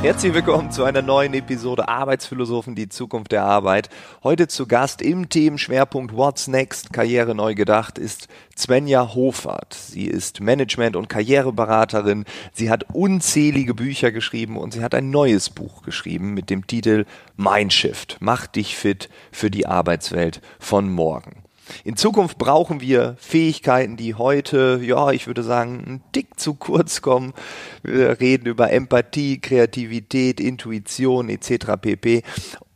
Herzlich willkommen zu einer neuen Episode Arbeitsphilosophen, die Zukunft der Arbeit. Heute zu Gast im Themenschwerpunkt What's Next, Karriere neu gedacht, ist Svenja Hofert. Sie ist Management- und Karriereberaterin. Sie hat unzählige Bücher geschrieben und sie hat ein neues Buch geschrieben mit dem Titel Mindshift. Mach dich fit für die Arbeitswelt von morgen. In Zukunft brauchen wir Fähigkeiten, die heute, ja, ich würde sagen, einen Tick zu kurz kommen. Wir reden über Empathie, Kreativität, Intuition etc. pp.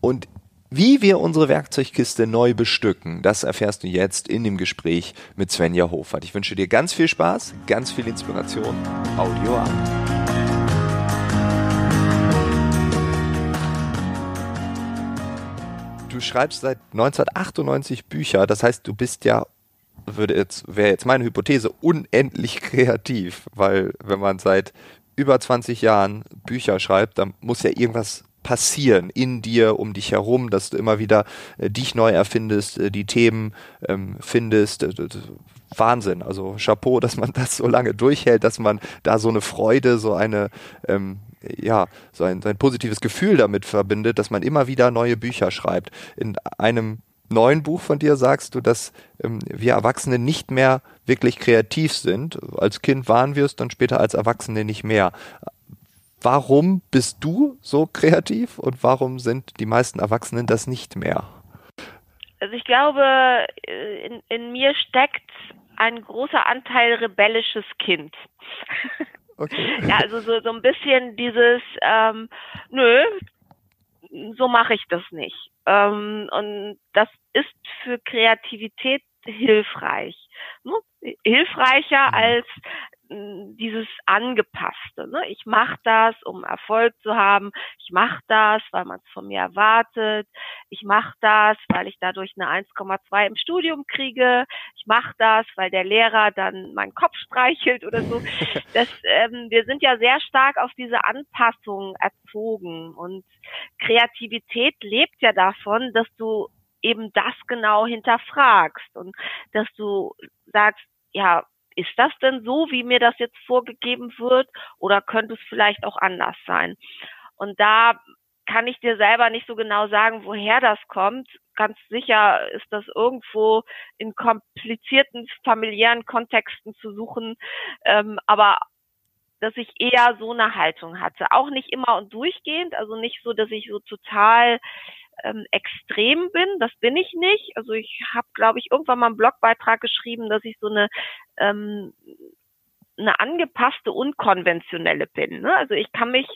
Und wie wir unsere Werkzeugkiste neu bestücken, das erfährst du jetzt in dem Gespräch mit Svenja Hofert. Ich wünsche dir ganz viel Spaß, ganz viel Inspiration. Audio an. Schreibst seit 1998 Bücher, das heißt, du bist ja, würde jetzt, wäre jetzt meine Hypothese, unendlich kreativ, weil wenn man seit über 20 Jahren Bücher schreibt, dann muss ja irgendwas passieren in dir, um dich herum, dass du immer wieder äh, dich neu erfindest, äh, die Themen ähm, findest. Äh, Wahnsinn. Also Chapeau, dass man das so lange durchhält, dass man da so eine Freude, so eine ähm, ja, so ein, so ein positives Gefühl damit verbindet, dass man immer wieder neue Bücher schreibt. In einem neuen Buch von dir sagst du, dass ähm, wir Erwachsene nicht mehr wirklich kreativ sind. Als Kind waren wir es, dann später als Erwachsene nicht mehr. Warum bist du so kreativ und warum sind die meisten Erwachsenen das nicht mehr? Also ich glaube, äh, in, in mir steckt ein großer Anteil rebellisches Kind. Okay. Ja, also so, so ein bisschen dieses, ähm, nö, so mache ich das nicht. Ähm, und das ist für Kreativität hilfreich. Ne? Hilfreicher mhm. als dieses Angepasste. Ne? Ich mache das, um Erfolg zu haben. Ich mache das, weil man es von mir erwartet. Ich mache das, weil ich dadurch eine 1,2 im Studium kriege. Ich mache das, weil der Lehrer dann meinen Kopf streichelt oder so. Das, ähm, wir sind ja sehr stark auf diese Anpassung erzogen und Kreativität lebt ja davon, dass du eben das genau hinterfragst und dass du sagst, ja, ist das denn so, wie mir das jetzt vorgegeben wird oder könnte es vielleicht auch anders sein? Und da kann ich dir selber nicht so genau sagen, woher das kommt. Ganz sicher ist das irgendwo in komplizierten familiären Kontexten zu suchen, ähm, aber dass ich eher so eine Haltung hatte. Auch nicht immer und durchgehend, also nicht so, dass ich so total ähm, extrem bin. Das bin ich nicht. Also ich habe, glaube ich, irgendwann mal einen Blogbeitrag geschrieben, dass ich so eine ähm, eine angepasste, unkonventionelle bin. Ne? Also ich kann mich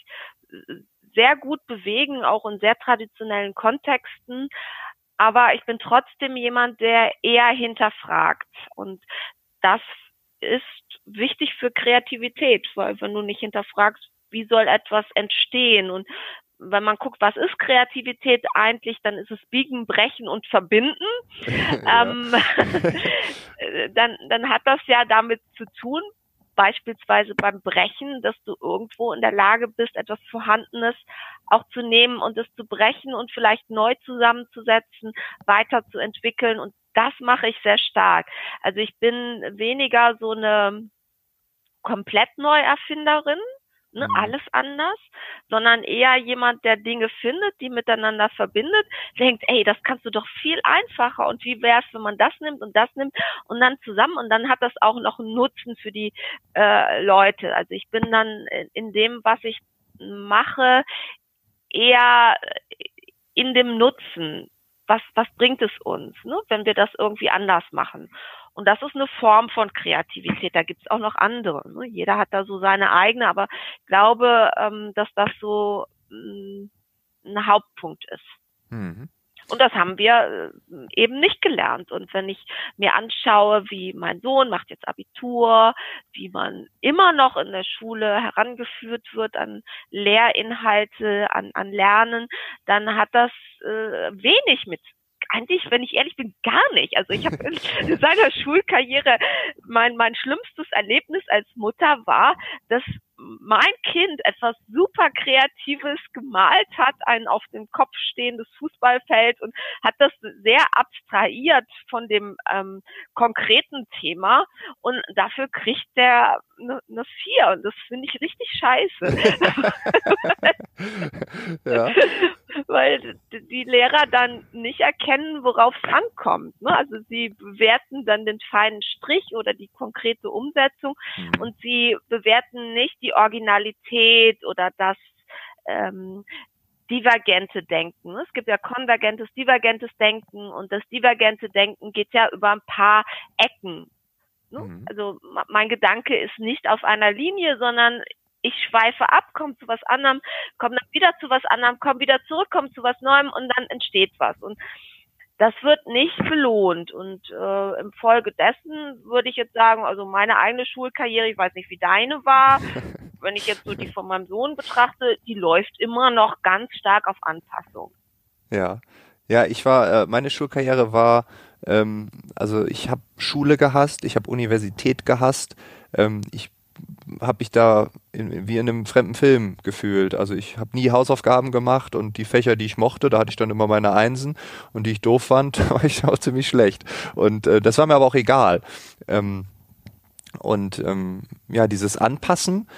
sehr gut bewegen, auch in sehr traditionellen Kontexten, aber ich bin trotzdem jemand, der eher hinterfragt. Und das ist wichtig für Kreativität, weil wenn du nicht hinterfragst, wie soll etwas entstehen und wenn man guckt, was ist Kreativität eigentlich, dann ist es Biegen, Brechen und Verbinden. ähm, dann, dann hat das ja damit zu tun, beispielsweise beim Brechen, dass du irgendwo in der Lage bist, etwas Vorhandenes auch zu nehmen und es zu brechen und vielleicht neu zusammenzusetzen, weiterzuentwickeln. Und das mache ich sehr stark. Also ich bin weniger so eine komplett Neuerfinderin, ne, mhm. alles anders, sondern eher jemand, der Dinge findet, die miteinander verbindet, denkt, ey, das kannst du doch viel einfacher und wie wär's, wenn man das nimmt und das nimmt und dann zusammen und dann hat das auch noch einen Nutzen für die äh, Leute. Also ich bin dann in dem, was ich mache, eher in dem Nutzen. Was, was bringt es uns, ne, wenn wir das irgendwie anders machen? Und das ist eine Form von Kreativität. Da gibt es auch noch andere. Ne? Jeder hat da so seine eigene, aber ich glaube, ähm, dass das so ähm, ein Hauptpunkt ist. Mhm. Und das haben wir äh, eben nicht gelernt. Und wenn ich mir anschaue, wie mein Sohn macht jetzt Abitur, wie man immer noch in der Schule herangeführt wird an Lehrinhalte, an, an Lernen, dann hat das äh, wenig mit eigentlich, wenn ich ehrlich bin, gar nicht. Also ich habe in seiner Schulkarriere mein mein schlimmstes Erlebnis als Mutter war, dass mein Kind etwas super Kreatives gemalt hat, ein auf dem Kopf stehendes Fußballfeld und hat das sehr abstrahiert von dem ähm, konkreten Thema. Und dafür kriegt der eine ne Vier und das finde ich richtig scheiße. ja. Weil die Lehrer dann nicht erkennen, worauf es ankommt. Ne? Also sie bewerten dann den feinen Strich oder die konkrete Umsetzung mhm. und sie bewerten nicht die Originalität oder das ähm, divergente Denken. Es gibt ja konvergentes, divergentes Denken und das divergente Denken geht ja über ein paar Ecken. Ne? Mhm. Also mein Gedanke ist nicht auf einer Linie, sondern ich schweife ab, komme zu was anderem, komme dann wieder zu was anderem, komme wieder zurück, komme zu was Neuem und dann entsteht was. Und das wird nicht belohnt. Und äh, im Folge dessen würde ich jetzt sagen, also meine eigene Schulkarriere, ich weiß nicht, wie deine war, wenn ich jetzt so die von meinem Sohn betrachte, die läuft immer noch ganz stark auf Anpassung. Ja. Ja, ich war, äh, meine Schulkarriere war, ähm, also ich habe Schule gehasst, ich habe Universität gehasst, ähm, ich habe mich da in, wie in einem fremden Film gefühlt. Also ich habe nie Hausaufgaben gemacht und die Fächer, die ich mochte, da hatte ich dann immer meine Einsen und die ich doof fand, war ich auch ziemlich schlecht. Und äh, das war mir aber auch egal. Ähm, und ähm, ja, dieses Anpassen,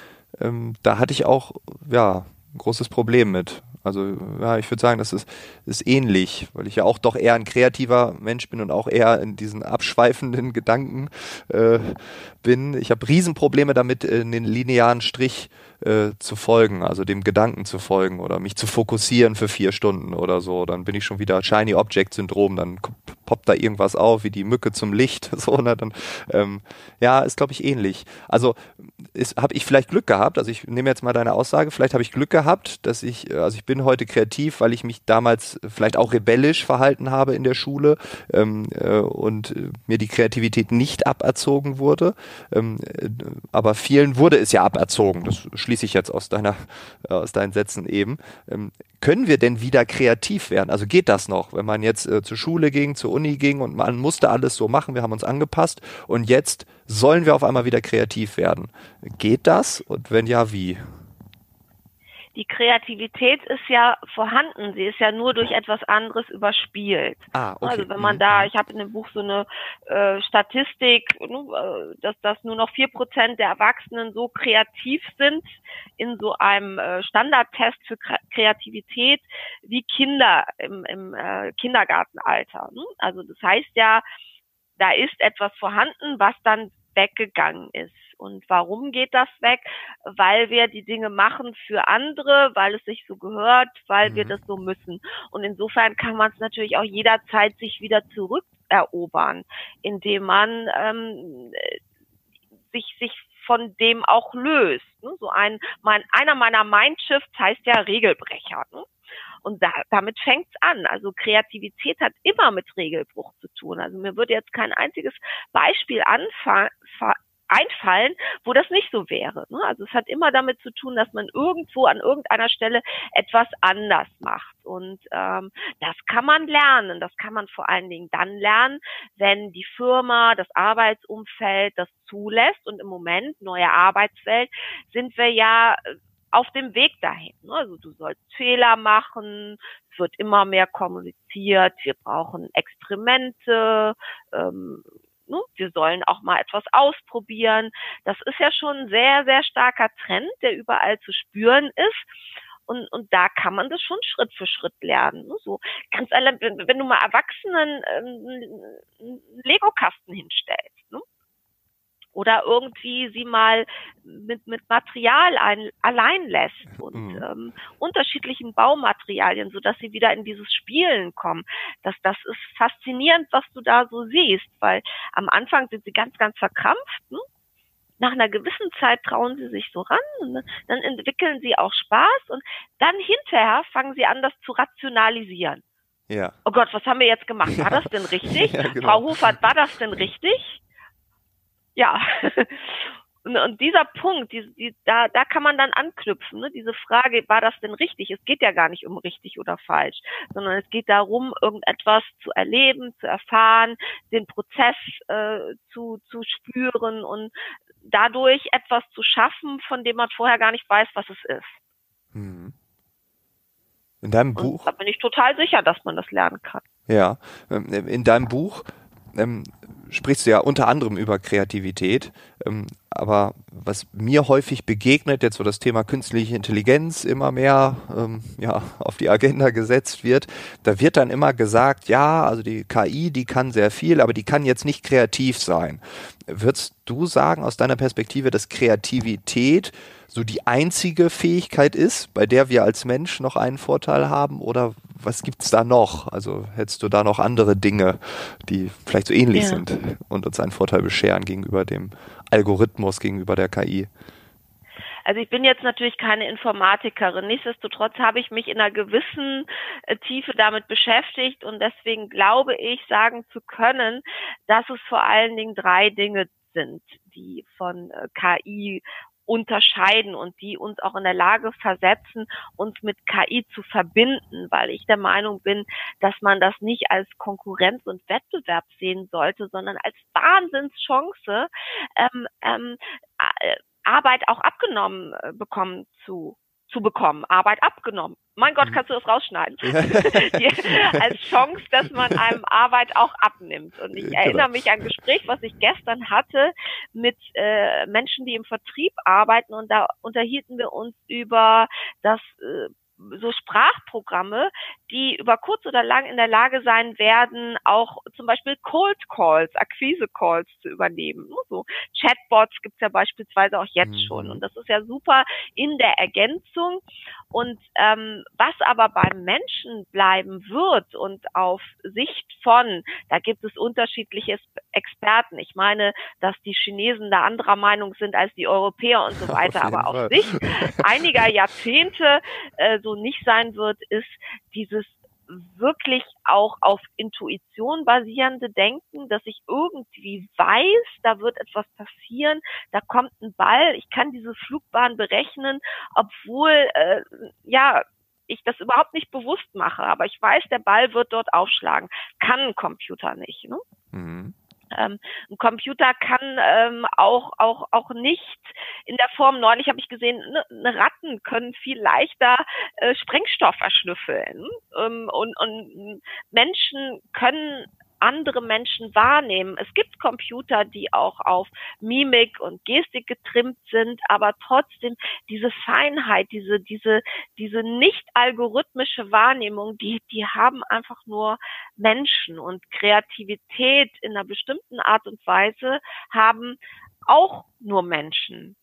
ähm, da hatte ich auch ja ein großes Problem mit. Also ja, ich würde sagen, das ist, ist ähnlich, weil ich ja auch doch eher ein kreativer Mensch bin und auch eher in diesen abschweifenden Gedanken äh, bin. Ich habe Riesenprobleme damit, in den linearen Strich äh, zu folgen, also dem Gedanken zu folgen oder mich zu fokussieren für vier Stunden oder so. Dann bin ich schon wieder Shiny Object Syndrom, dann poppt da irgendwas auf, wie die Mücke zum Licht. So, ne? dann, ähm, ja, ist glaube ich ähnlich. Also habe ich vielleicht Glück gehabt, also ich nehme jetzt mal deine Aussage, vielleicht habe ich Glück gehabt, dass ich, also ich bin heute kreativ, weil ich mich damals vielleicht auch rebellisch verhalten habe in der Schule ähm, äh, und mir die Kreativität nicht aberzogen wurde. Ähm, äh, aber vielen wurde es ja aberzogen. Das schließe ich jetzt aus deiner, äh, aus deinen Sätzen eben. Ähm, können wir denn wieder kreativ werden? Also geht das noch, wenn man jetzt äh, zur Schule ging, zur Uni ging und man musste alles so machen, wir haben uns angepasst und jetzt sollen wir auf einmal wieder kreativ werden. Geht das? Und wenn ja, wie? Die Kreativität ist ja vorhanden, sie ist ja nur durch etwas anderes überspielt. Ah, okay. Also wenn man mhm. da, ich habe in dem Buch so eine äh, Statistik, äh, dass, dass nur noch vier Prozent der Erwachsenen so kreativ sind in so einem äh, Standardtest für Kreativität wie Kinder im, im äh, Kindergartenalter. Ne? Also das heißt ja, da ist etwas vorhanden, was dann weggegangen ist. Und warum geht das weg? Weil wir die Dinge machen für andere, weil es sich so gehört, weil mhm. wir das so müssen. Und insofern kann man es natürlich auch jederzeit sich wieder zurückerobern, indem man ähm, sich, sich von dem auch löst. Ne? So ein, mein, einer meiner Mindshifts heißt ja Regelbrecher. Ne? Und da, damit fängt's an. Also Kreativität hat immer mit Regelbruch zu tun. Also mir würde jetzt kein einziges Beispiel anfangen, einfallen, wo das nicht so wäre. Ne? Also es hat immer damit zu tun, dass man irgendwo an irgendeiner Stelle etwas anders macht. Und ähm, das kann man lernen. Das kann man vor allen Dingen dann lernen, wenn die Firma, das Arbeitsumfeld das zulässt. Und im Moment, neue Arbeitswelt, sind wir ja äh, auf dem Weg dahin. Ne? Also du sollst Fehler machen, es wird immer mehr kommuniziert, wir brauchen Experimente, ähm, ne? wir sollen auch mal etwas ausprobieren. Das ist ja schon ein sehr, sehr starker Trend, der überall zu spüren ist. Und, und da kann man das schon Schritt für Schritt lernen. Ne? So ganz allein, wenn, wenn du mal Erwachsenen ähm, einen Lego-Kasten hinstellst, ne? Oder irgendwie sie mal mit, mit Material ein, allein lässt und mhm. ähm, unterschiedlichen Baumaterialien, so dass sie wieder in dieses Spielen kommen. Das, das ist faszinierend, was du da so siehst, weil am Anfang sind sie ganz, ganz verkrampft. Ne? Nach einer gewissen Zeit trauen sie sich so ran und dann entwickeln sie auch Spaß und dann hinterher fangen sie an, das zu rationalisieren. Ja. Oh Gott, was haben wir jetzt gemacht? War ja. das denn richtig? Ja, genau. Frau Hofert, war das denn richtig? Ja. Und, und dieser Punkt, die, die, da, da kann man dann anknüpfen. Ne? Diese Frage, war das denn richtig? Es geht ja gar nicht um richtig oder falsch, sondern es geht darum, irgendetwas zu erleben, zu erfahren, den Prozess äh, zu, zu spüren und dadurch etwas zu schaffen, von dem man vorher gar nicht weiß, was es ist. Mhm. In deinem Buch? Und da bin ich total sicher, dass man das lernen kann. Ja, ähm, in deinem Buch ähm, sprichst du ja unter anderem über Kreativität, ähm, aber was mir häufig begegnet, jetzt wo das Thema künstliche Intelligenz immer mehr ähm, ja, auf die Agenda gesetzt wird, da wird dann immer gesagt, ja, also die KI, die kann sehr viel, aber die kann jetzt nicht kreativ sein. Würdest du sagen aus deiner Perspektive, dass Kreativität so die einzige Fähigkeit ist, bei der wir als Mensch noch einen Vorteil haben oder was gibt's da noch? Also hättest du da noch andere Dinge, die vielleicht so ähnlich ja. sind und uns einen Vorteil bescheren gegenüber dem Algorithmus, gegenüber der KI? Also ich bin jetzt natürlich keine Informatikerin. Nichtsdestotrotz habe ich mich in einer gewissen äh, Tiefe damit beschäftigt und deswegen glaube ich, sagen zu können, dass es vor allen Dingen drei Dinge sind, die von äh, KI unterscheiden und die uns auch in der Lage versetzen, uns mit KI zu verbinden, weil ich der Meinung bin, dass man das nicht als Konkurrenz und Wettbewerb sehen sollte, sondern als Wahnsinnschance, ähm, ähm, äh, Arbeit auch abgenommen äh, bekommen zu zu bekommen, Arbeit abgenommen. Mein Gott, mhm. kannst du das rausschneiden? als Chance, dass man einem Arbeit auch abnimmt. Und ich genau. erinnere mich an ein Gespräch, was ich gestern hatte mit äh, Menschen, die im Vertrieb arbeiten. Und da unterhielten wir uns über das äh, so Sprachprogramme, die über kurz oder lang in der Lage sein werden, auch zum Beispiel Cold Calls, Akquise Calls zu übernehmen. So Chatbots gibt's ja beispielsweise auch jetzt mhm. schon. Und das ist ja super in der Ergänzung. Und ähm, was aber beim Menschen bleiben wird und auf Sicht von, da gibt es unterschiedliche Experten. Ich meine, dass die Chinesen da anderer Meinung sind als die Europäer und so weiter, auf aber auf Fall. Sicht einiger Jahrzehnte äh, so nicht sein wird, ist dieses wirklich auch auf Intuition basierende Denken, dass ich irgendwie weiß, da wird etwas passieren, da kommt ein Ball, ich kann diese Flugbahn berechnen, obwohl äh, ja ich das überhaupt nicht bewusst mache, aber ich weiß, der Ball wird dort aufschlagen, kann ein Computer nicht. Ne? Mhm. Ähm, ein Computer kann ähm, auch, auch, auch nicht in der Form, neulich habe ich gesehen, ne, ne Ratten können viel leichter äh, Sprengstoff erschnüffeln. Ähm, und, und Menschen können andere Menschen wahrnehmen. Es gibt Computer, die auch auf Mimik und Gestik getrimmt sind, aber trotzdem diese Feinheit, diese, diese, diese nicht algorithmische Wahrnehmung, die, die haben einfach nur Menschen und Kreativität in einer bestimmten Art und Weise haben auch nur Menschen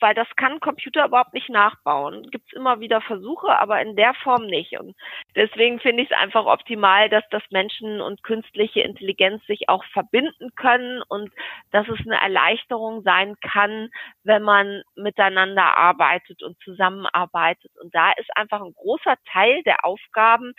weil das kann Computer überhaupt nicht nachbauen. Gibt es immer wieder Versuche, aber in der Form nicht. Und deswegen finde ich es einfach optimal, dass das Menschen und künstliche Intelligenz sich auch verbinden können und dass es eine Erleichterung sein kann, wenn man miteinander arbeitet und zusammenarbeitet. Und da ist einfach ein großer Teil der Aufgaben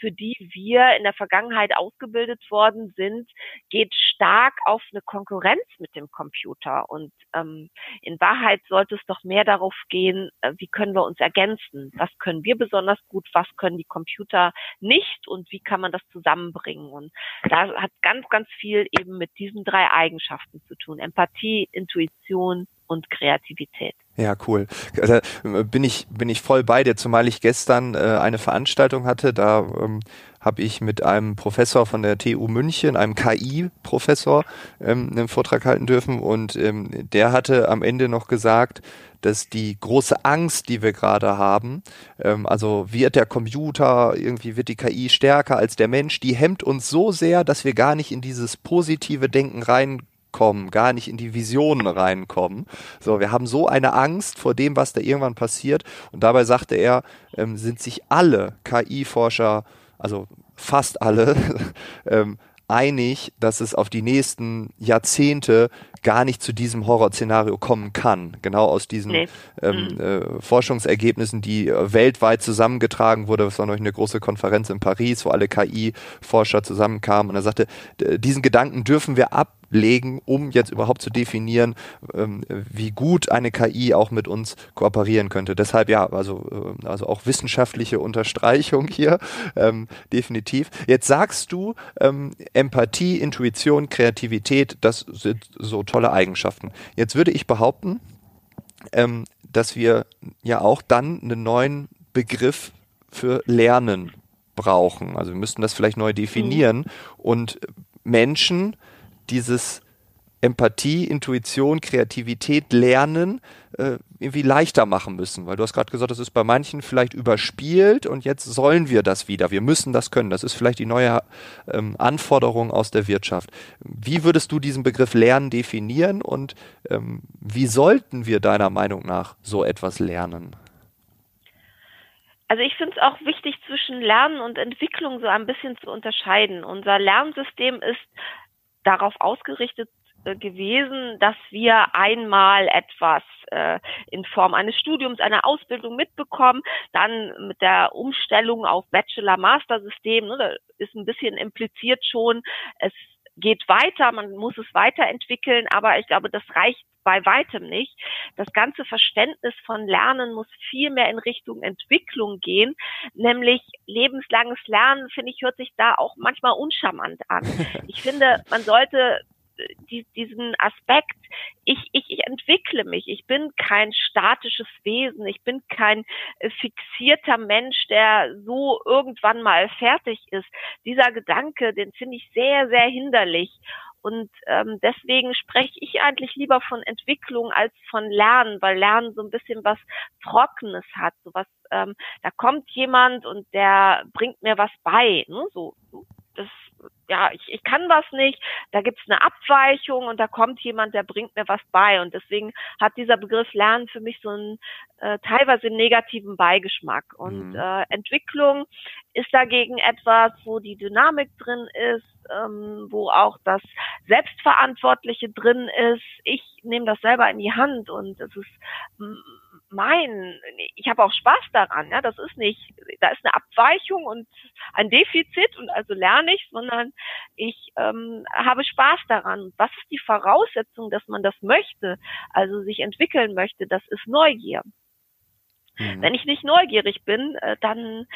für die wir in der Vergangenheit ausgebildet worden sind, geht stark auf eine Konkurrenz mit dem Computer. Und ähm, in Wahrheit sollte es doch mehr darauf gehen, äh, wie können wir uns ergänzen? Was können wir besonders gut? Was können die Computer nicht? Und wie kann man das zusammenbringen? Und da hat ganz, ganz viel eben mit diesen drei Eigenschaften zu tun. Empathie, Intuition und Kreativität. Ja, cool. Also, bin ich bin ich voll bei dir, zumal ich gestern äh, eine Veranstaltung hatte. Da ähm, habe ich mit einem Professor von der TU München, einem KI-Professor, ähm, einen Vortrag halten dürfen und ähm, der hatte am Ende noch gesagt, dass die große Angst, die wir gerade haben, ähm, also wird der Computer, irgendwie wird die KI stärker als der Mensch, die hemmt uns so sehr, dass wir gar nicht in dieses positive Denken rein kommen, gar nicht in die Visionen reinkommen. So, wir haben so eine Angst vor dem, was da irgendwann passiert. Und dabei sagte er, ähm, sind sich alle KI-Forscher, also fast alle, ähm, einig, dass es auf die nächsten Jahrzehnte gar nicht zu diesem Horrorszenario kommen kann. Genau aus diesen nee. ähm, mhm. äh, Forschungsergebnissen, die äh, weltweit zusammengetragen wurde. Es war noch eine große Konferenz in Paris, wo alle KI-Forscher zusammenkamen. Und er sagte, diesen Gedanken dürfen wir ab legen, um jetzt überhaupt zu definieren, ähm, wie gut eine KI auch mit uns kooperieren könnte. Deshalb ja, also, äh, also auch wissenschaftliche Unterstreichung hier, ähm, definitiv. Jetzt sagst du, ähm, Empathie, Intuition, Kreativität, das sind so tolle Eigenschaften. Jetzt würde ich behaupten, ähm, dass wir ja auch dann einen neuen Begriff für Lernen brauchen. Also wir müssten das vielleicht neu definieren mhm. und Menschen dieses Empathie, Intuition, Kreativität, Lernen äh, irgendwie leichter machen müssen. Weil du hast gerade gesagt, das ist bei manchen vielleicht überspielt und jetzt sollen wir das wieder. Wir müssen das können. Das ist vielleicht die neue ähm, Anforderung aus der Wirtschaft. Wie würdest du diesen Begriff Lernen definieren und ähm, wie sollten wir deiner Meinung nach so etwas lernen? Also ich finde es auch wichtig, zwischen Lernen und Entwicklung so ein bisschen zu unterscheiden. Unser Lernsystem ist darauf ausgerichtet äh, gewesen, dass wir einmal etwas äh, in Form eines Studiums, einer Ausbildung mitbekommen, dann mit der Umstellung auf Bachelor-Master-System, ne, da ist ein bisschen impliziert schon, es geht weiter, man muss es weiterentwickeln, aber ich glaube, das reicht bei weitem nicht. Das ganze Verständnis von Lernen muss viel mehr in Richtung Entwicklung gehen, nämlich lebenslanges Lernen, finde ich, hört sich da auch manchmal uncharmant an. Ich finde, man sollte die, diesen Aspekt, ich, ich, ich entwickle mich, ich bin kein statisches Wesen, ich bin kein äh, fixierter Mensch, der so irgendwann mal fertig ist. Dieser Gedanke, den finde ich sehr, sehr hinderlich. Und ähm, deswegen spreche ich eigentlich lieber von Entwicklung als von Lernen, weil Lernen so ein bisschen was Trockenes hat, so was, ähm, da kommt jemand und der bringt mir was bei, ne? so, das ja, ich, ich kann was nicht, da gibt's eine Abweichung und da kommt jemand, der bringt mir was bei. Und deswegen hat dieser Begriff Lernen für mich so einen äh, teilweise negativen Beigeschmack. Und mhm. äh, Entwicklung ist dagegen etwas, wo die Dynamik drin ist, ähm, wo auch das Selbstverantwortliche drin ist. Ich nehme das selber in die Hand und es ist mein, ich habe auch Spaß daran, ja, das ist nicht, da ist eine Abweichung und ein Defizit und also lerne ich, sondern ich ähm, habe Spaß daran. Was ist die Voraussetzung, dass man das möchte, also sich entwickeln möchte? Das ist Neugier. Mhm. Wenn ich nicht neugierig bin, äh, dann,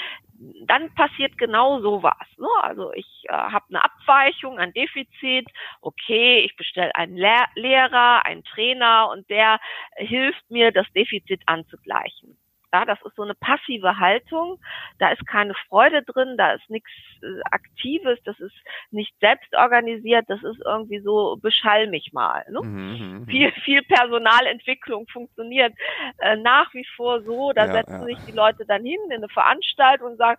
dann passiert genau sowas. Ne? Also ich äh, habe eine Abweichung, ein Defizit. Okay, ich bestelle einen Lehr Lehrer, einen Trainer und der hilft mir, das Defizit anzugleichen. Ja, das ist so eine passive Haltung. Da ist keine Freude drin, da ist nichts äh, Aktives, das ist nicht selbst organisiert, das ist irgendwie so, beschall mich mal. Ne? Mhm, mhm, mhm. viel, viel Personalentwicklung funktioniert äh, nach wie vor so. Da ja, setzen ja. sich die Leute dann hin in eine Veranstaltung und sagen,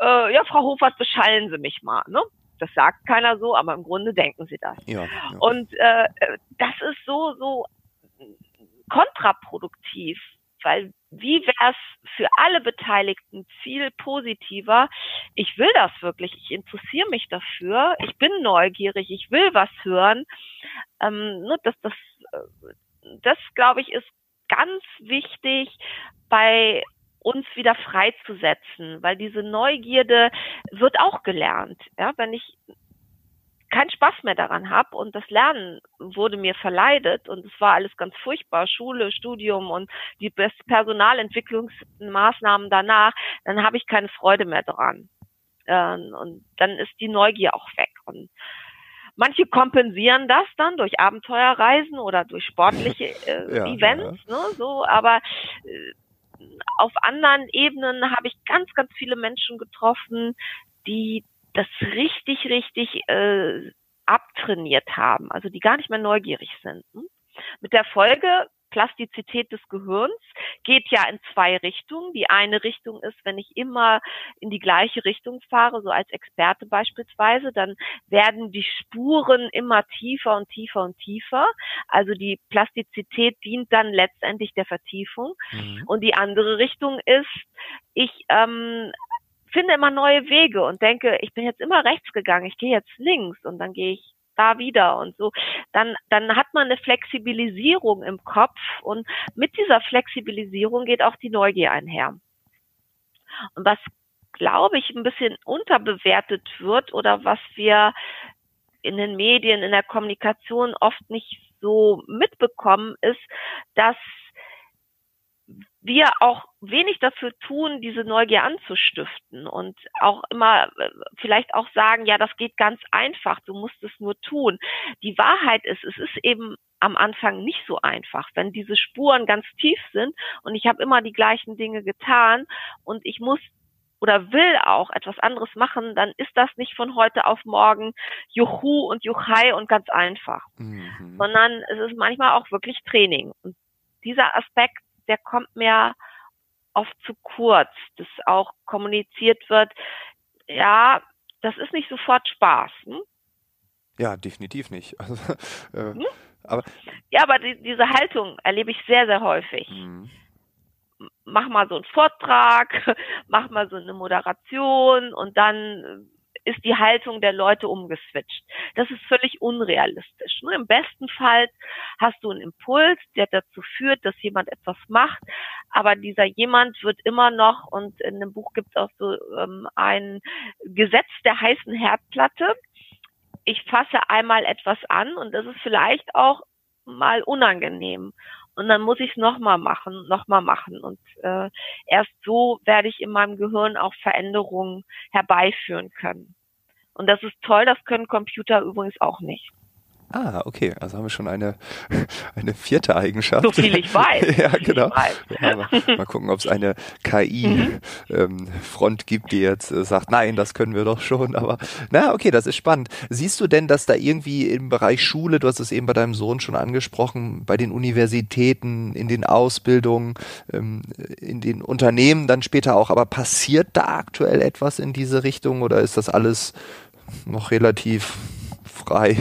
äh, ja, Frau Hofert, beschallen Sie mich mal. Ne? Das sagt keiner so, aber im Grunde denken sie das. Ja, ja. Und äh, das ist so, so kontraproduktiv weil wie wäre es für alle Beteiligten viel positiver? Ich will das wirklich, ich interessiere mich dafür, ich bin neugierig, ich will was hören. Ähm, ne, das, das, äh, das glaube ich, ist ganz wichtig bei uns wieder freizusetzen, weil diese Neugierde wird auch gelernt. Ja, wenn ich keinen Spaß mehr daran habe und das Lernen wurde mir verleidet und es war alles ganz furchtbar, Schule, Studium und die Personalentwicklungsmaßnahmen danach, dann habe ich keine Freude mehr daran. Ähm, und dann ist die Neugier auch weg. Und manche kompensieren das dann durch Abenteuerreisen oder durch sportliche äh, ja, Events, ja. Ne, so, aber äh, auf anderen Ebenen habe ich ganz, ganz viele Menschen getroffen, die das richtig, richtig äh, abtrainiert haben, also die gar nicht mehr neugierig sind. Hm? Mit der Folge, Plastizität des Gehirns geht ja in zwei Richtungen. Die eine Richtung ist, wenn ich immer in die gleiche Richtung fahre, so als Experte beispielsweise, dann werden die Spuren immer tiefer und tiefer und tiefer. Also die Plastizität dient dann letztendlich der Vertiefung. Mhm. Und die andere Richtung ist, ich ähm, finde immer neue Wege und denke, ich bin jetzt immer rechts gegangen, ich gehe jetzt links und dann gehe ich da wieder und so, dann, dann hat man eine Flexibilisierung im Kopf und mit dieser Flexibilisierung geht auch die Neugier einher. Und was, glaube ich, ein bisschen unterbewertet wird oder was wir in den Medien, in der Kommunikation oft nicht so mitbekommen, ist, dass wir auch wenig dafür tun, diese Neugier anzustiften und auch immer äh, vielleicht auch sagen, ja, das geht ganz einfach, du musst es nur tun. Die Wahrheit ist, es ist eben am Anfang nicht so einfach, wenn diese Spuren ganz tief sind und ich habe immer die gleichen Dinge getan und ich muss oder will auch etwas anderes machen, dann ist das nicht von heute auf morgen Juhu und Juchai und ganz einfach, mhm. sondern es ist manchmal auch wirklich Training. Und dieser Aspekt der kommt mir oft zu kurz, dass auch kommuniziert wird, ja, das ist nicht sofort Spaß. Hm? Ja, definitiv nicht. Also, äh, hm? aber, ja, aber die, diese Haltung erlebe ich sehr, sehr häufig. Mhm. Mach mal so einen Vortrag, mach mal so eine Moderation und dann ist die Haltung der Leute umgeswitcht. Das ist völlig unrealistisch. Nur Im besten Fall hast du einen Impuls, der dazu führt, dass jemand etwas macht, aber dieser jemand wird immer noch, und in dem Buch gibt es auch so ähm, ein Gesetz der heißen Herdplatte. Ich fasse einmal etwas an und das ist vielleicht auch mal unangenehm und dann muss ich es nochmal machen, nochmal machen. Und äh, erst so werde ich in meinem Gehirn auch Veränderungen herbeiführen können. Und das ist toll, das können Computer übrigens auch nicht. Ah, okay. Also haben wir schon eine, eine vierte Eigenschaft. So viel ich weiß. ja, genau. Ja, mal, mal, gucken, ob es eine KI-Front mhm. ähm, gibt, die jetzt äh, sagt, nein, das können wir doch schon. Aber na, okay, das ist spannend. Siehst du denn, dass da irgendwie im Bereich Schule, du hast es eben bei deinem Sohn schon angesprochen, bei den Universitäten, in den Ausbildungen, ähm, in den Unternehmen dann später auch, aber passiert da aktuell etwas in diese Richtung oder ist das alles noch relativ frei.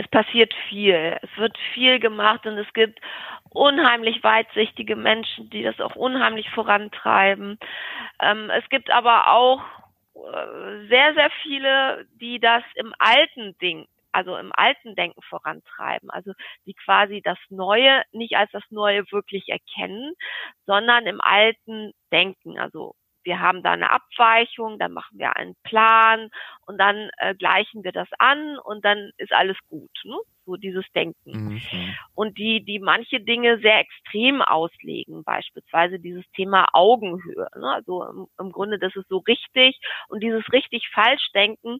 Es passiert viel. Es wird viel gemacht und es gibt unheimlich weitsichtige Menschen, die das auch unheimlich vorantreiben. Ähm, es gibt aber auch äh, sehr, sehr viele, die das im alten Ding also im alten Denken vorantreiben, also die quasi das Neue nicht als das Neue wirklich erkennen, sondern im alten Denken, also wir haben da eine Abweichung, dann machen wir einen Plan und dann äh, gleichen wir das an und dann ist alles gut. Ne? So dieses Denken. Mhm. Und die, die manche Dinge sehr extrem auslegen, beispielsweise dieses Thema Augenhöhe. Ne? Also im, im Grunde, das ist so richtig und dieses richtig falsch denken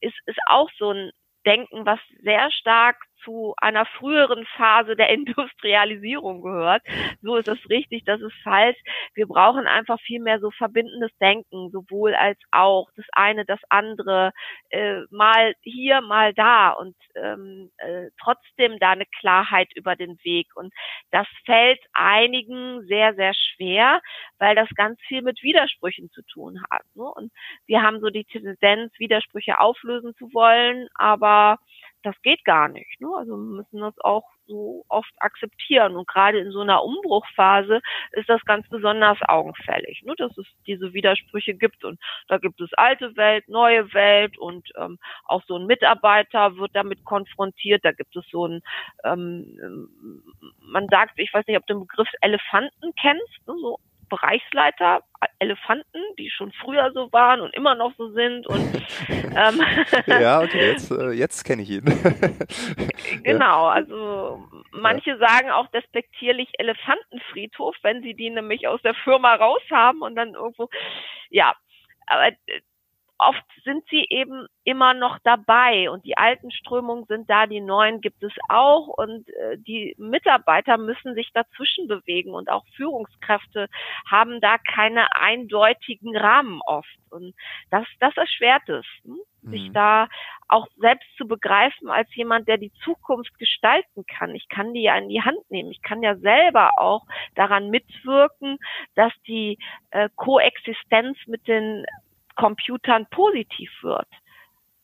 ist, ist auch so ein Denken, was sehr stark zu einer früheren Phase der Industrialisierung gehört. So ist es richtig, das ist falsch. Wir brauchen einfach viel mehr so verbindendes Denken, sowohl als auch das eine, das andere, äh, mal hier, mal da und ähm, äh, trotzdem da eine Klarheit über den Weg. Und das fällt einigen sehr, sehr schwer, weil das ganz viel mit Widersprüchen zu tun hat. Ne? Und wir haben so die Tendenz, Widersprüche auflösen zu wollen, aber das geht gar nicht. Ne? Also wir müssen das auch so oft akzeptieren. Und gerade in so einer Umbruchphase ist das ganz besonders augenfällig, ne? dass es diese Widersprüche gibt. Und da gibt es alte Welt, neue Welt und ähm, auch so ein Mitarbeiter wird damit konfrontiert. Da gibt es so ein, ähm, man sagt, ich weiß nicht, ob du den Begriff Elefanten kennst, ne? so Bereichsleiter, Elefanten, die schon früher so waren und immer noch so sind. Und, ähm, ja, okay, jetzt, äh, jetzt kenne ich ihn. genau, also manche ja. sagen auch despektierlich Elefantenfriedhof, wenn sie die nämlich aus der Firma raus haben und dann irgendwo, ja, aber äh, oft sind sie eben immer noch dabei und die alten Strömungen sind da, die neuen gibt es auch und äh, die Mitarbeiter müssen sich dazwischen bewegen und auch Führungskräfte haben da keine eindeutigen Rahmen oft und das, das erschwert es, hm? sich mhm. da auch selbst zu begreifen als jemand, der die Zukunft gestalten kann. Ich kann die ja in die Hand nehmen. Ich kann ja selber auch daran mitwirken, dass die äh, Koexistenz mit den Computern positiv wird.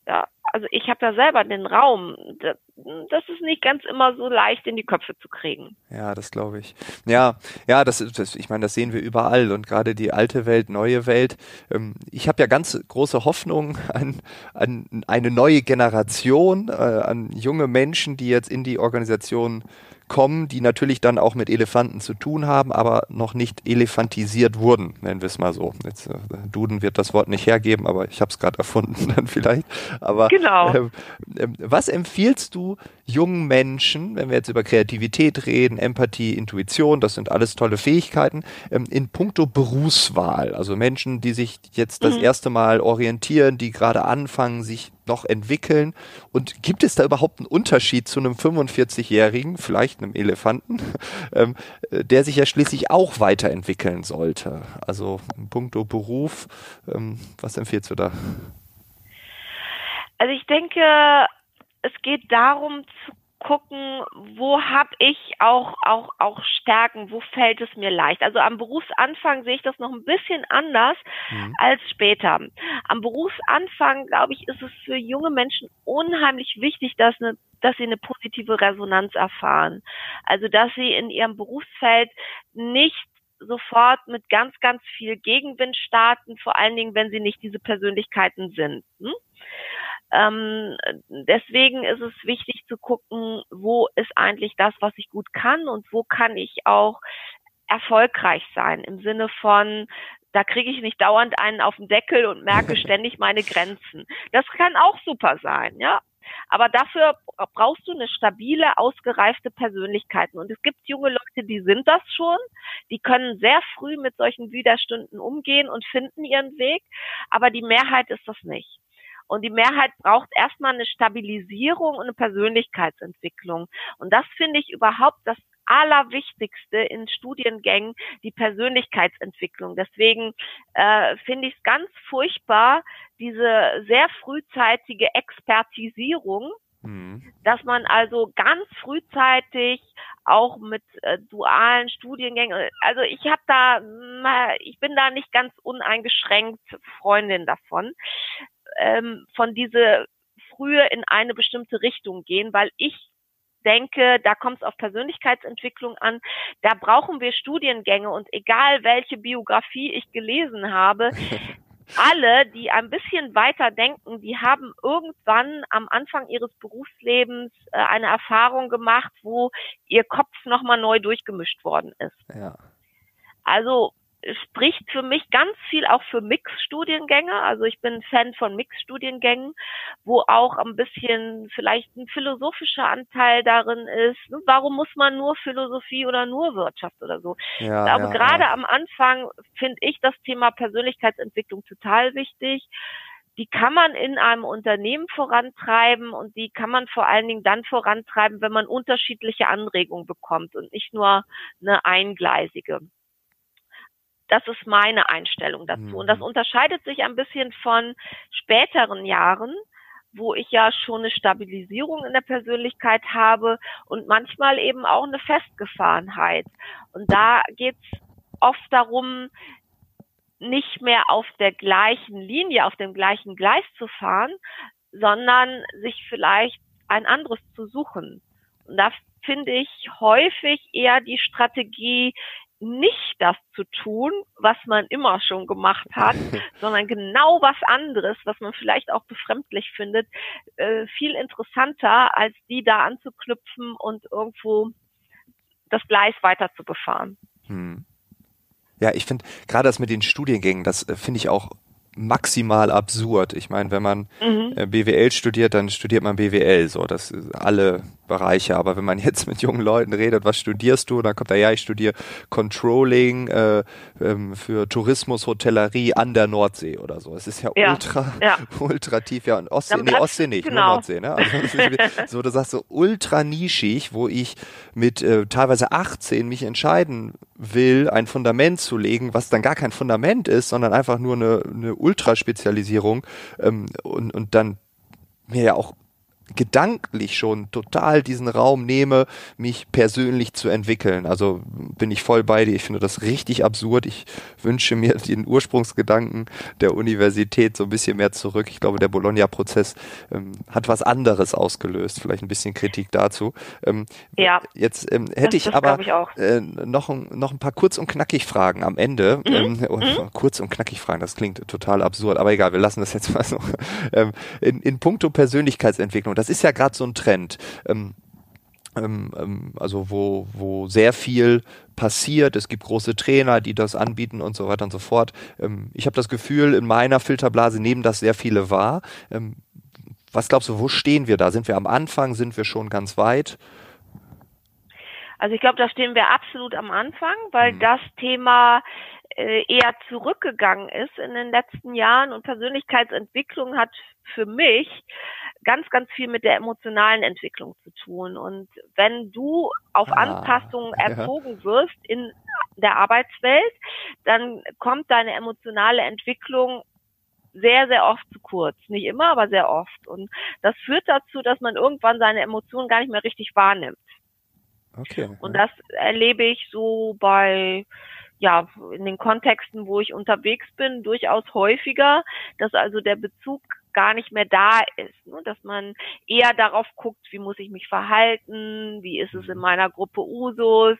Ja, also ich habe da selber den Raum. Das ist nicht ganz immer so leicht in die Köpfe zu kriegen. Ja, das glaube ich. Ja, ja, das, das ich meine, das sehen wir überall und gerade die alte Welt, neue Welt. Ähm, ich habe ja ganz große Hoffnung an, an eine neue Generation, äh, an junge Menschen, die jetzt in die Organisation kommen, die natürlich dann auch mit Elefanten zu tun haben, aber noch nicht elefantisiert wurden, nennen wir es mal so. Jetzt, äh, Duden wird das Wort nicht hergeben, aber ich habe es gerade erfunden dann vielleicht. Aber Genau. Ähm, ähm, was empfiehlst du jungen Menschen, wenn wir jetzt über Kreativität reden, Empathie, Intuition, das sind alles tolle Fähigkeiten, ähm, in puncto Berufswahl? Also Menschen, die sich jetzt das mhm. erste Mal orientieren, die gerade anfangen, sich noch entwickeln. Und gibt es da überhaupt einen Unterschied zu einem 45-Jährigen, vielleicht einem Elefanten, ähm, der sich ja schließlich auch weiterentwickeln sollte? Also in puncto Beruf, ähm, was empfiehlst du da? Also ich denke, es geht darum zu gucken, wo habe ich auch, auch, auch Stärken, wo fällt es mir leicht. Also am Berufsanfang sehe ich das noch ein bisschen anders mhm. als später. Am Berufsanfang, glaube ich, ist es für junge Menschen unheimlich wichtig, dass eine dass sie eine positive Resonanz erfahren. Also, dass sie in ihrem Berufsfeld nicht sofort mit ganz, ganz viel Gegenwind starten, vor allen Dingen, wenn sie nicht diese Persönlichkeiten sind. Hm? Ähm, deswegen ist es wichtig zu gucken, wo ist eigentlich das, was ich gut kann und wo kann ich auch erfolgreich sein im Sinne von, da kriege ich nicht dauernd einen auf den Deckel und merke ständig meine Grenzen. Das kann auch super sein, ja. Aber dafür brauchst du eine stabile, ausgereifte Persönlichkeit. Und es gibt junge Leute, die sind das schon. Die können sehr früh mit solchen Widerständen umgehen und finden ihren Weg. Aber die Mehrheit ist das nicht. Und die Mehrheit braucht erstmal eine Stabilisierung und eine Persönlichkeitsentwicklung. Und das finde ich überhaupt das Allerwichtigste in Studiengängen, die Persönlichkeitsentwicklung. Deswegen äh, finde ich es ganz furchtbar, diese sehr frühzeitige Expertisierung, mhm. dass man also ganz frühzeitig auch mit äh, dualen Studiengängen, also ich habe da, ich bin da nicht ganz uneingeschränkt Freundin davon ähm, von diese frühe in eine bestimmte Richtung gehen, weil ich denke, da kommt es auf Persönlichkeitsentwicklung an. Da brauchen wir Studiengänge und egal welche Biografie ich gelesen habe, alle, die ein bisschen weiter denken, die haben irgendwann am Anfang ihres Berufslebens äh, eine Erfahrung gemacht, wo ihr Kopf nochmal neu durchgemischt worden ist. Ja. Also spricht für mich ganz viel auch für Mix-Studiengänge. Also ich bin Fan von Mix-Studiengängen, wo auch ein bisschen vielleicht ein philosophischer Anteil darin ist. Warum muss man nur Philosophie oder nur Wirtschaft oder so? Ja, glaube, ja, gerade ja. am Anfang finde ich das Thema Persönlichkeitsentwicklung total wichtig die kann man in einem Unternehmen vorantreiben und die kann man vor allen Dingen dann vorantreiben, wenn man unterschiedliche Anregungen bekommt und nicht nur eine eingleisige. Das ist meine Einstellung dazu. Mhm. Und das mhm. unterscheidet sich ein bisschen von späteren Jahren, wo ich ja schon eine Stabilisierung in der Persönlichkeit habe und manchmal eben auch eine Festgefahrenheit. Und da geht es oft darum, nicht mehr auf der gleichen Linie, auf dem gleichen Gleis zu fahren, sondern sich vielleicht ein anderes zu suchen. Und da finde ich häufig eher die Strategie, nicht das zu tun, was man immer schon gemacht hat, sondern genau was anderes, was man vielleicht auch befremdlich findet, äh, viel interessanter, als die da anzuknüpfen und irgendwo das Gleis weiter zu befahren. Hm. Ja, ich finde gerade das mit den Studiengängen, das äh, finde ich auch maximal absurd. Ich meine, wenn man mhm. Äh, BWL studiert, dann studiert man BWL, so das alle Bereiche. Aber wenn man jetzt mit jungen Leuten redet, was studierst du? Dann kommt da, ja, ich studiere Controlling äh, ähm, für Tourismus, Hotellerie an der Nordsee oder so. Es ist ja, ja. ultra, ja. ultra tief. Ja, und Ostsee, nee, Ostsee nicht, genau. nur Nordsee. Ne? Also, so, du sagst so ultra nischig, wo ich mit äh, teilweise 18 mich entscheiden will, ein Fundament zu legen, was dann gar kein Fundament ist, sondern einfach nur eine, eine Ultraspezialisierung ähm, und, und dann mir ja auch gedanklich schon total diesen Raum nehme, mich persönlich zu entwickeln. Also bin ich voll bei dir. Ich finde das richtig absurd. Ich wünsche mir den Ursprungsgedanken der Universität so ein bisschen mehr zurück. Ich glaube, der Bologna-Prozess ähm, hat was anderes ausgelöst. Vielleicht ein bisschen Kritik dazu. Ähm, ja. Jetzt ähm, hätte ich aber ich äh, noch, noch ein paar kurz und knackig Fragen am Ende. Mhm. Ähm, mhm. Kurz und knackig Fragen, das klingt total absurd. Aber egal, wir lassen das jetzt mal so. Ähm, in, in puncto Persönlichkeitsentwicklung, das ist ja gerade so ein Trend. Ähm, ähm, ähm, also wo, wo sehr viel passiert. Es gibt große Trainer, die das anbieten und so weiter und so fort. Ähm, ich habe das Gefühl, in meiner Filterblase nehmen das sehr viele wahr. Ähm, was glaubst du, wo stehen wir da? Sind wir am Anfang? Sind wir schon ganz weit? Also ich glaube, da stehen wir absolut am Anfang, weil mhm. das Thema äh, eher zurückgegangen ist in den letzten Jahren und Persönlichkeitsentwicklung hat für mich ganz, ganz viel mit der emotionalen Entwicklung zu tun. Und wenn du auf ah, Anpassungen erzogen ja. wirst in der Arbeitswelt, dann kommt deine emotionale Entwicklung sehr, sehr oft zu kurz. Nicht immer, aber sehr oft. Und das führt dazu, dass man irgendwann seine Emotionen gar nicht mehr richtig wahrnimmt. Okay. Und das erlebe ich so bei ja, in den Kontexten, wo ich unterwegs bin, durchaus häufiger, dass also der Bezug gar nicht mehr da ist, ne? dass man eher darauf guckt, wie muss ich mich verhalten, wie ist es in mhm. meiner Gruppe Usus,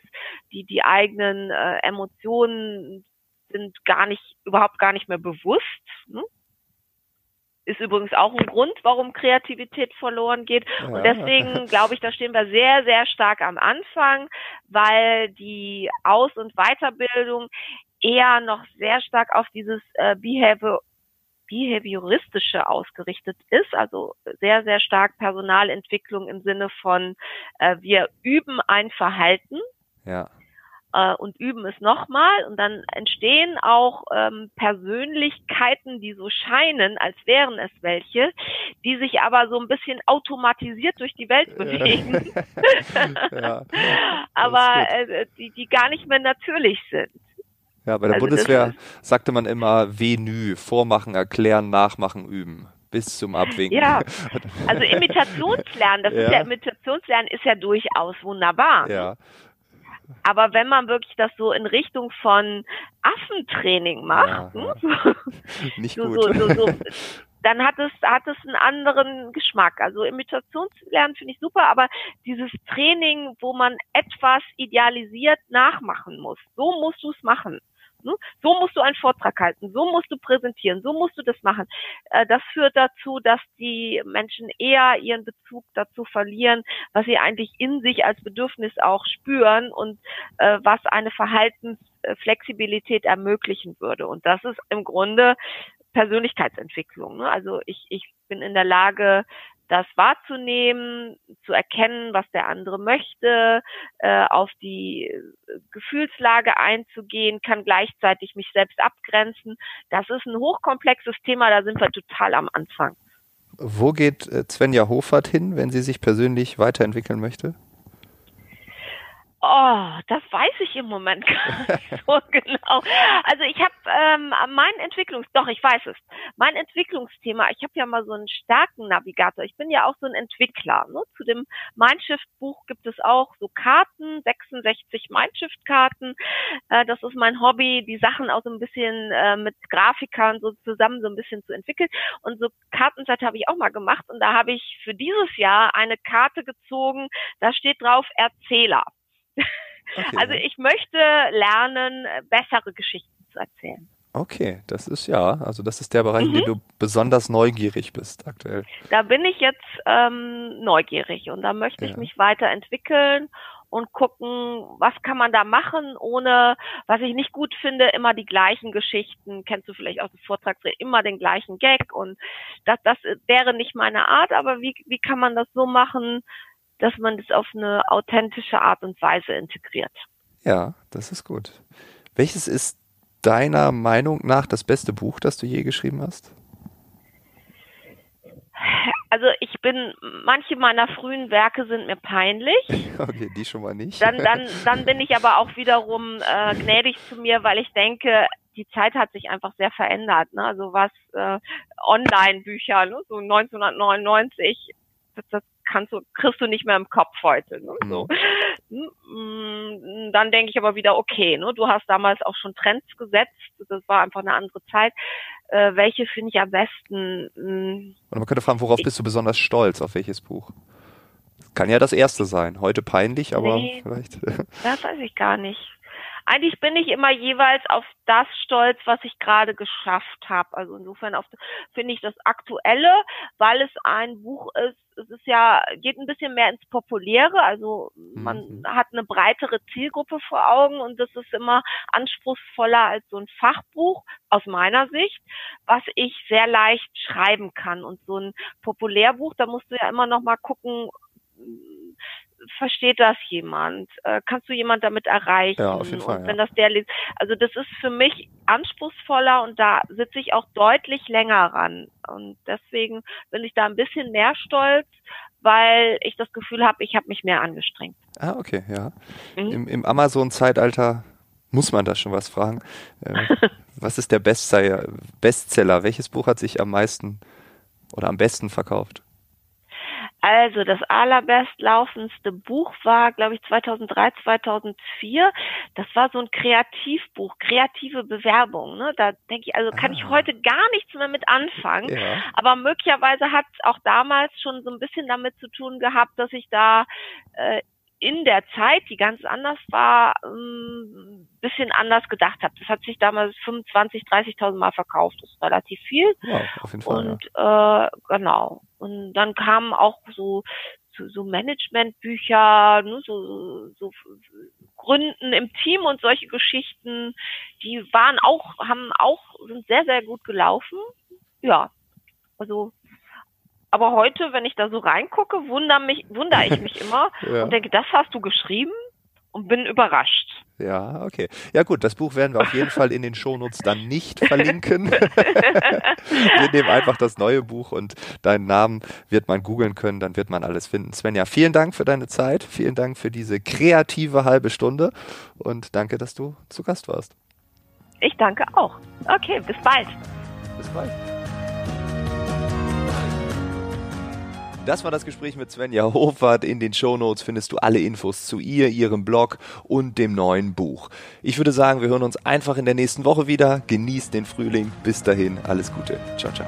die die eigenen äh, Emotionen sind gar nicht überhaupt gar nicht mehr bewusst. Ne? ist übrigens auch ein Grund, warum Kreativität verloren geht. Ja. Und deswegen glaube ich, da stehen wir sehr, sehr stark am Anfang, weil die Aus- und Weiterbildung eher noch sehr stark auf dieses äh, Behavior behavioristische ausgerichtet ist, also sehr, sehr stark Personalentwicklung im Sinne von, äh, wir üben ein Verhalten. Ja. äh, und üben es nochmal. Und dann entstehen auch ähm, Persönlichkeiten, die so scheinen, als wären es welche, die sich aber so ein bisschen automatisiert durch die Welt bewegen, ja, aber äh, die, die gar nicht mehr natürlich sind. Ja, bei der also Bundeswehr sagte man immer Venü, vormachen, erklären, nachmachen, üben bis zum Abwinken. Ja, also Imitationslernen, das ja. ist ja Imitationslernen ist ja durchaus wunderbar. Ja. Aber wenn man wirklich das so in Richtung von Affentraining macht, ja, ja. Nicht so, gut. So, so, dann hat es, hat es einen anderen Geschmack. Also Imitationslernen finde ich super, aber dieses Training, wo man etwas idealisiert nachmachen muss, so musst du es machen. Ne? So musst du einen Vortrag halten, so musst du präsentieren, so musst du das machen. Äh, das führt dazu, dass die Menschen eher ihren Bezug dazu verlieren, was sie eigentlich in sich als Bedürfnis auch spüren und äh, was eine Verhaltensflexibilität ermöglichen würde. Und das ist im Grunde Persönlichkeitsentwicklung. Ne? Also ich, ich bin in der Lage, das wahrzunehmen, zu erkennen, was der andere möchte, äh, auf die Gefühlslage einzugehen, kann gleichzeitig mich selbst abgrenzen. Das ist ein hochkomplexes Thema, da sind wir total am Anfang. Wo geht äh, Svenja Hofert hin, wenn sie sich persönlich weiterentwickeln möchte? Oh, das weiß ich im Moment gar nicht so genau. Also ich habe ähm, mein Entwicklungs, doch ich weiß es, mein Entwicklungsthema. Ich habe ja mal so einen starken Navigator. Ich bin ja auch so ein Entwickler. Ne? Zu dem Mindshift-Buch gibt es auch so Karten, 66 Mindshift-Karten. Äh, das ist mein Hobby, die Sachen auch so ein bisschen äh, mit Grafikern so zusammen so ein bisschen zu entwickeln. Und so Kartenseite habe ich auch mal gemacht und da habe ich für dieses Jahr eine Karte gezogen. Da steht drauf Erzähler. Okay. Also ich möchte lernen, bessere Geschichten zu erzählen. Okay, das ist ja, also das ist der Bereich, mhm. in dem du besonders neugierig bist aktuell. Da bin ich jetzt ähm, neugierig und da möchte ja. ich mich weiterentwickeln und gucken, was kann man da machen, ohne, was ich nicht gut finde, immer die gleichen Geschichten. Kennst du vielleicht aus dem Vortrag, immer den gleichen Gag und das, das wäre nicht meine Art, aber wie, wie kann man das so machen, dass man das auf eine authentische Art und Weise integriert. Ja, das ist gut. Welches ist deiner Meinung nach das beste Buch, das du je geschrieben hast? Also ich bin, manche meiner frühen Werke sind mir peinlich. Okay, die schon mal nicht. Dann, dann, dann bin ich aber auch wiederum äh, gnädig zu mir, weil ich denke, die Zeit hat sich einfach sehr verändert. Ne? Also was äh, Online-Bücher, ne? so 1999, das, das kannst du, kriegst du nicht mehr im Kopf heute. Ne? So. Mm, dann denke ich aber wieder, okay, ne? du hast damals auch schon Trends gesetzt, das war einfach eine andere Zeit. Äh, welche finde ich am besten? Mm. Und man könnte fragen, worauf ich, bist du besonders stolz, auf welches Buch? Kann ja das erste sein. Heute peinlich, aber nee, vielleicht. das weiß ich gar nicht. Eigentlich bin ich immer jeweils auf das stolz, was ich gerade geschafft habe. Also insofern finde ich das Aktuelle, weil es ein Buch ist, es ist ja, geht ein bisschen mehr ins Populäre, also man mhm. hat eine breitere Zielgruppe vor Augen und das ist immer anspruchsvoller als so ein Fachbuch aus meiner Sicht, was ich sehr leicht schreiben kann. Und so ein Populärbuch, da musst du ja immer noch mal gucken, versteht das jemand? Äh, kannst du jemand damit erreichen? Ja, auf jeden Fall, und wenn ja. das der liest, also das ist für mich anspruchsvoller und da sitze ich auch deutlich länger ran. Und deswegen bin ich da ein bisschen mehr stolz, weil ich das Gefühl habe, ich habe mich mehr angestrengt. Ah, okay, ja. Mhm. Im, im Amazon-Zeitalter muss man da schon was fragen. Äh, was ist der Bestseller, Bestseller? Welches Buch hat sich am meisten oder am besten verkauft? Also das allerbestlaufendste Buch war, glaube ich, 2003, 2004. Das war so ein Kreativbuch, kreative Bewerbung. Ne? Da denke ich, also kann ah. ich heute gar nichts mehr mit anfangen. Ja. Aber möglicherweise hat es auch damals schon so ein bisschen damit zu tun gehabt, dass ich da äh, in der Zeit, die ganz anders war, ein ähm, bisschen anders gedacht habe. Das hat sich damals 25, 30.000 Mal verkauft. Das ist relativ viel. Ja, auf jeden Fall. Und ja. äh, genau. Und dann kamen auch so so, so Managementbücher, ne, so, so Gründen im Team und solche Geschichten, die waren auch, haben auch, sind sehr, sehr gut gelaufen. Ja, also aber heute, wenn ich da so reingucke, wundere, mich, wundere ich mich immer ja. und denke, das hast du geschrieben und bin überrascht. Ja, okay. Ja gut, das Buch werden wir auf jeden Fall in den Shownotes dann nicht verlinken. wir nehmen einfach das neue Buch und deinen Namen wird man googeln können, dann wird man alles finden. Svenja, vielen Dank für deine Zeit, vielen Dank für diese kreative halbe Stunde und danke, dass du zu Gast warst. Ich danke auch. Okay, bis bald. Bis bald. Das war das Gespräch mit Svenja Hofert. In den Shownotes findest du alle Infos zu ihr, ihrem Blog und dem neuen Buch. Ich würde sagen, wir hören uns einfach in der nächsten Woche wieder. Genießt den Frühling. Bis dahin, alles Gute. Ciao, ciao.